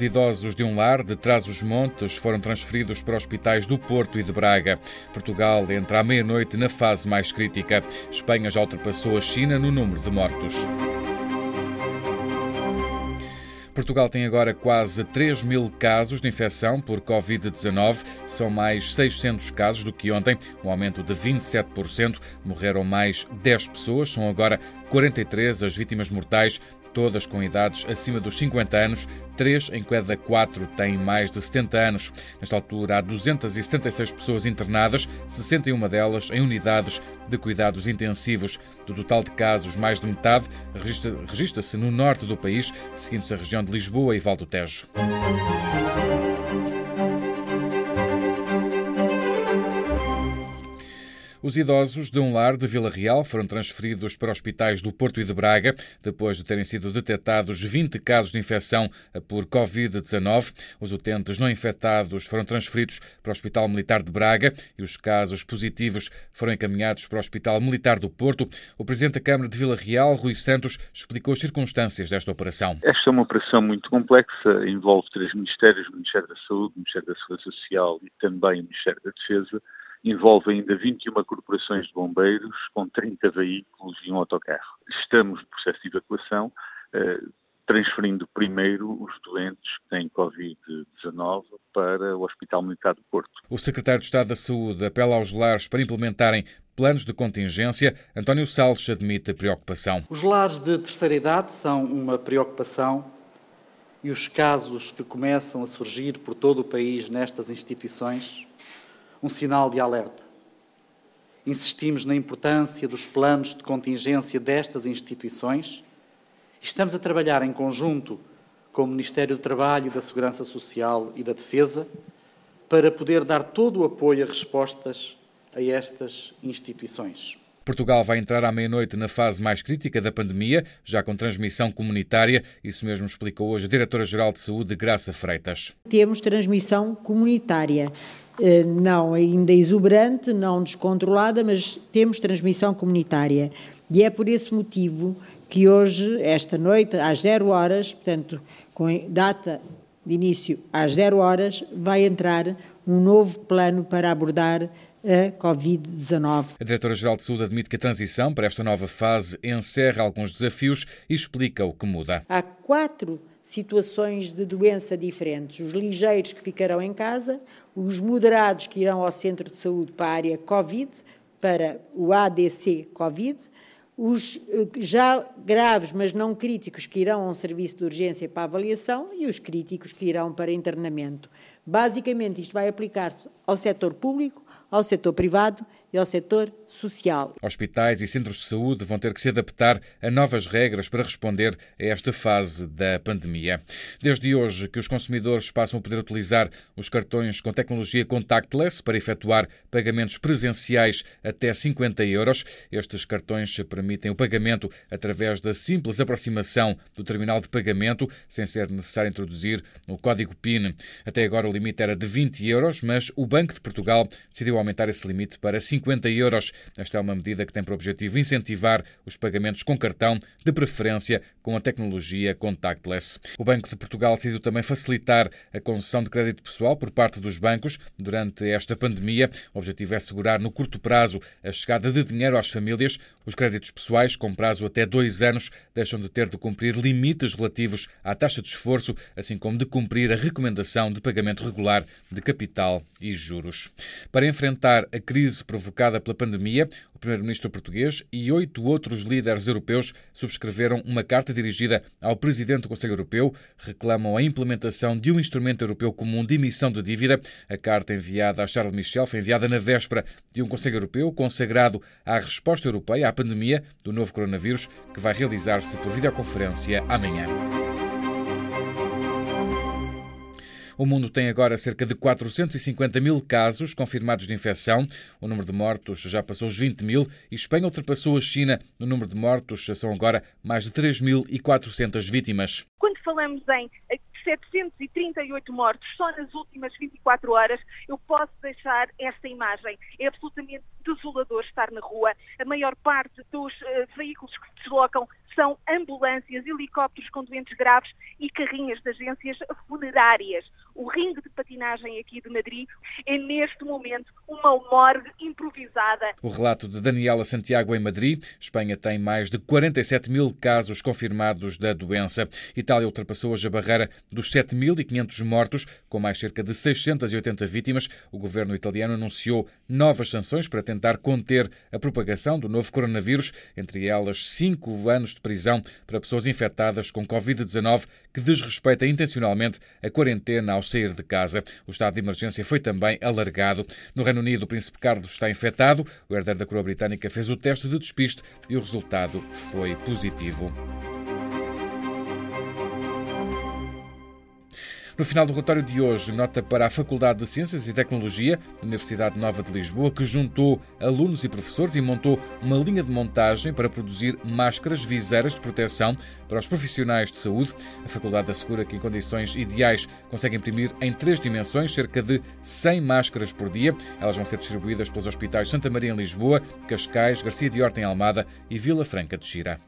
Os idosos de um lar de Trás-os-Montes foram transferidos para hospitais do Porto e de Braga. Portugal entra à meia-noite na fase mais crítica. Espanha já ultrapassou a China no número de mortos. Portugal tem agora quase 3 mil casos de infecção por Covid-19. São mais 600 casos do que ontem, um aumento de 27%. Morreram mais 10 pessoas, são agora 43 as vítimas mortais todas com idades acima dos 50 anos, 3 em cada 4 têm mais de 70 anos. Nesta altura, há 276 pessoas internadas, 61 delas em unidades de cuidados intensivos. Do total de casos, mais de metade registra-se no norte do país, seguindo-se a região de Lisboa e Val do Tejo. Os idosos de um lar de Vila Real foram transferidos para hospitais do Porto e de Braga, depois de terem sido detectados 20 casos de infecção por Covid-19. Os utentes não infectados foram transferidos para o Hospital Militar de Braga e os casos positivos foram encaminhados para o Hospital Militar do Porto. O Presidente da Câmara de Vila Real, Rui Santos, explicou as circunstâncias desta operação. Esta é uma operação muito complexa, envolve três ministérios, o Ministério da Saúde, o Ministério da Segurança Social e também o Ministério da Defesa envolve ainda 21 corporações de bombeiros, com 30 veículos e um autocarro. Estamos no processo de evacuação, eh, transferindo primeiro os doentes que têm Covid-19 para o Hospital Militar do Porto. O Secretário de Estado da Saúde apela aos lares para implementarem planos de contingência. António Salles admite a preocupação. Os lares de terceira idade são uma preocupação e os casos que começam a surgir por todo o país nestas instituições um sinal de alerta. Insistimos na importância dos planos de contingência destas instituições e estamos a trabalhar em conjunto com o Ministério do Trabalho, da Segurança Social e da Defesa para poder dar todo o apoio a respostas a estas instituições. Portugal vai entrar à meia-noite na fase mais crítica da pandemia, já com transmissão comunitária. Isso mesmo explicou hoje a Diretora-Geral de Saúde, Graça Freitas. Temos transmissão comunitária. Eh, não ainda exuberante, não descontrolada, mas temos transmissão comunitária. E é por esse motivo que hoje, esta noite, às zero horas, portanto, com data de início às zero horas, vai entrar um novo plano para abordar a Covid-19. A Diretora-Geral de Saúde admite que a transição para esta nova fase encerra alguns desafios e explica o que muda. Há quatro situações de doença diferentes. Os ligeiros que ficarão em casa, os moderados que irão ao centro de saúde para a área Covid, para o ADC Covid, os eh, já graves, mas não críticos, que irão a um serviço de urgência para avaliação e os críticos que irão para internamento. Basicamente, isto vai aplicar-se ao setor público, ao setor privado e ao setor social. Hospitais e centros de saúde vão ter que se adaptar a novas regras para responder a esta fase da pandemia. Desde hoje que os consumidores passam a poder utilizar os cartões com tecnologia contactless para efetuar pagamentos presenciais até 50 euros. Estes cartões permitem o pagamento através da simples aproximação do terminal de pagamento, sem ser necessário introduzir o código PIN. Até agora o limite era de 20 euros, mas o Banco de Portugal decidiu aumentar esse limite para 50 50 euros. Esta é uma medida que tem por objetivo incentivar os pagamentos com cartão, de preferência com a tecnologia contactless. O Banco de Portugal decidiu também facilitar a concessão de crédito pessoal por parte dos bancos durante esta pandemia. O objetivo é assegurar no curto prazo a chegada de dinheiro às famílias. Os créditos pessoais, com prazo até dois anos, deixam de ter de cumprir limites relativos à taxa de esforço, assim como de cumprir a recomendação de pagamento regular de capital e juros. Para enfrentar a crise provocada pela pandemia, o primeiro-ministro português e oito outros líderes europeus subscreveram uma carta dirigida ao presidente do Conselho Europeu. Reclamam a implementação de um instrumento europeu comum de emissão de dívida. A carta enviada a Charles Michel foi enviada na véspera de um Conselho Europeu consagrado à resposta europeia à pandemia do novo coronavírus, que vai realizar-se por videoconferência amanhã. O mundo tem agora cerca de 450 mil casos confirmados de infecção. O número de mortos já passou os 20 mil e Espanha ultrapassou a China. No número de mortos são agora mais de 3.400 vítimas. Quando falamos em 738 mortos só nas últimas 24 horas, eu posso deixar esta imagem. É absolutamente desolador estar na rua. A maior parte dos uh, veículos que se deslocam são ambulâncias, helicópteros com doentes graves e carrinhas de agências funerárias. O ringue de patinagem aqui de Madrid é, neste momento, uma morgue improvisada. O relato de Daniela Santiago em Madrid. Espanha tem mais de 47 mil casos confirmados da doença. Itália ultrapassou hoje a barreira dos 7.500 mortos, com mais cerca de 680 vítimas. O governo italiano anunciou novas sanções para tentar conter a propagação do novo coronavírus, entre elas cinco anos de prisão para pessoas infectadas com Covid-19 que desrespeita intencionalmente a quarentena ao sair de casa. O estado de emergência foi também alargado. No Reino Unido, o príncipe Carlos está infectado. O herdeiro da coroa britânica fez o teste de despiste e o resultado foi positivo. No final do relatório de hoje, nota para a Faculdade de Ciências e Tecnologia da Universidade Nova de Lisboa, que juntou alunos e professores e montou uma linha de montagem para produzir máscaras, viseiras de proteção para os profissionais de saúde. A Faculdade assegura que, em condições ideais, consegue imprimir em três dimensões cerca de 100 máscaras por dia. Elas vão ser distribuídas pelos hospitais Santa Maria em Lisboa, Cascais, Garcia de Horta em Almada e Vila Franca de Xira.